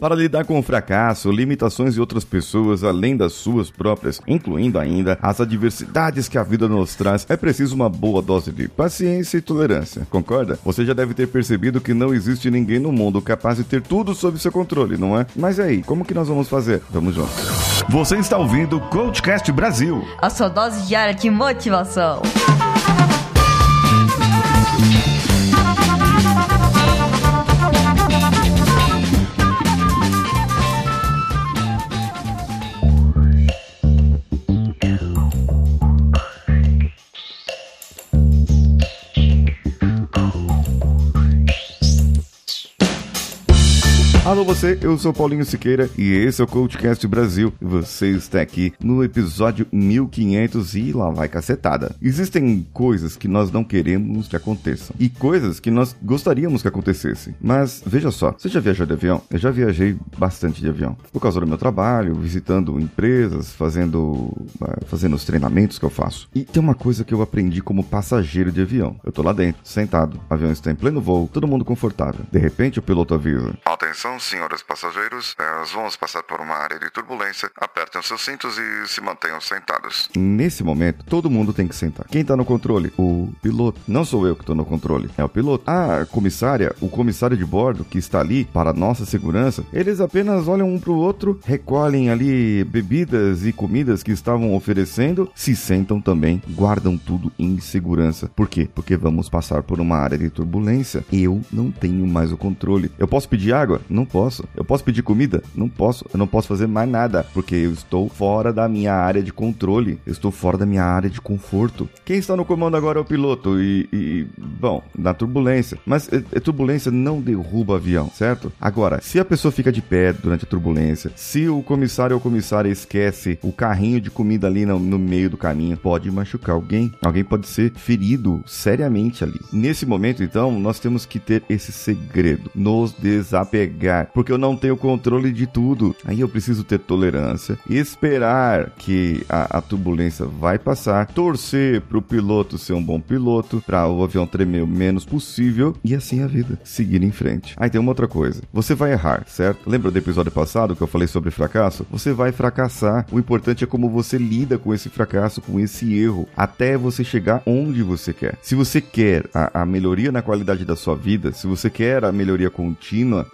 Para lidar com o fracasso, limitações de outras pessoas além das suas próprias, incluindo ainda as adversidades que a vida nos traz, é preciso uma boa dose de paciência e tolerância. Concorda? Você já deve ter percebido que não existe ninguém no mundo capaz de ter tudo sob seu controle, não é? Mas aí, como que nós vamos fazer? Vamos juntos. Você está ouvindo o Coachcast Brasil. A sua dose diária de motivação. Alô você, eu sou Paulinho Siqueira e esse é o Coachcast Brasil. Você está aqui no episódio 1500 e lá vai cacetada. Existem coisas que nós não queremos que aconteçam e coisas que nós gostaríamos que acontecessem. Mas veja só, você já viajou de avião? Eu já viajei bastante de avião. Por causa do meu trabalho, visitando empresas, fazendo, uh, fazendo os treinamentos que eu faço. E tem uma coisa que eu aprendi como passageiro de avião. Eu tô lá dentro, sentado, o avião está em pleno voo, todo mundo confortável. De repente o piloto avisa: Atenção, senhores passageiros, nós vamos passar por uma área de turbulência. Apertem os seus cintos e se mantenham sentados. Nesse momento, todo mundo tem que sentar. Quem tá no controle? O piloto. Não sou eu que tô no controle, é o piloto. A comissária, o comissário de bordo que está ali para nossa segurança, eles apenas olham um pro outro, recolhem ali bebidas e comidas que estavam oferecendo, se sentam também, guardam tudo em segurança. Por quê? Porque vamos passar por uma área de turbulência. Eu não tenho mais o controle. Eu posso pedir água? Não posso. Eu posso pedir comida? Não posso. Eu não posso fazer mais nada, porque eu estou fora da minha área de controle. Eu estou fora da minha área de conforto. Quem está no comando agora é o piloto e, e bom, na turbulência. Mas é, é, turbulência não derruba avião, certo? Agora, se a pessoa fica de pé durante a turbulência, se o comissário ou comissária esquece o carrinho de comida ali no, no meio do caminho, pode machucar alguém. Alguém pode ser ferido seriamente ali. Nesse momento, então, nós temos que ter esse segredo, nos desapegar porque eu não tenho controle de tudo. Aí eu preciso ter tolerância, esperar que a, a turbulência vai passar, torcer para o piloto ser um bom piloto, para o avião tremer o menos possível e assim a vida, seguir em frente. Aí tem uma outra coisa, você vai errar, certo? Lembra do episódio passado que eu falei sobre fracasso? Você vai fracassar. O importante é como você lida com esse fracasso, com esse erro, até você chegar onde você quer. Se você quer a, a melhoria na qualidade da sua vida, se você quer a melhoria contínua,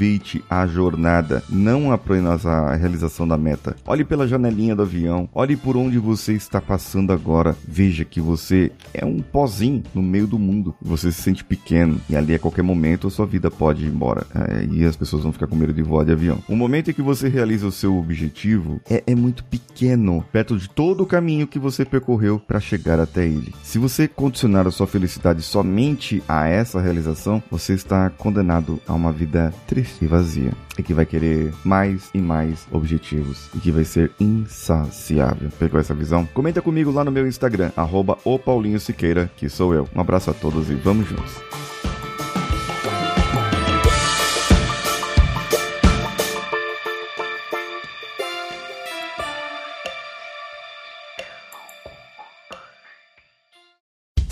aproveite a jornada, não apenas a realização da meta. Olhe pela janelinha do avião, olhe por onde você está passando agora. Veja que você é um pozinho no meio do mundo. Você se sente pequeno e ali a qualquer momento a sua vida pode ir embora. É, e as pessoas vão ficar com medo de voar de avião. O momento em que você realiza o seu objetivo é, é muito pequeno, perto de todo o caminho que você percorreu para chegar até ele. Se você condicionar a sua felicidade somente a essa realização, você está condenado a uma vida triste e vazia e que vai querer mais e mais objetivos e que vai ser insaciável. Pegou essa visão? Comenta comigo lá no meu Instagram, arroba o Paulinho Siqueira, que sou eu. Um abraço a todos e vamos juntos.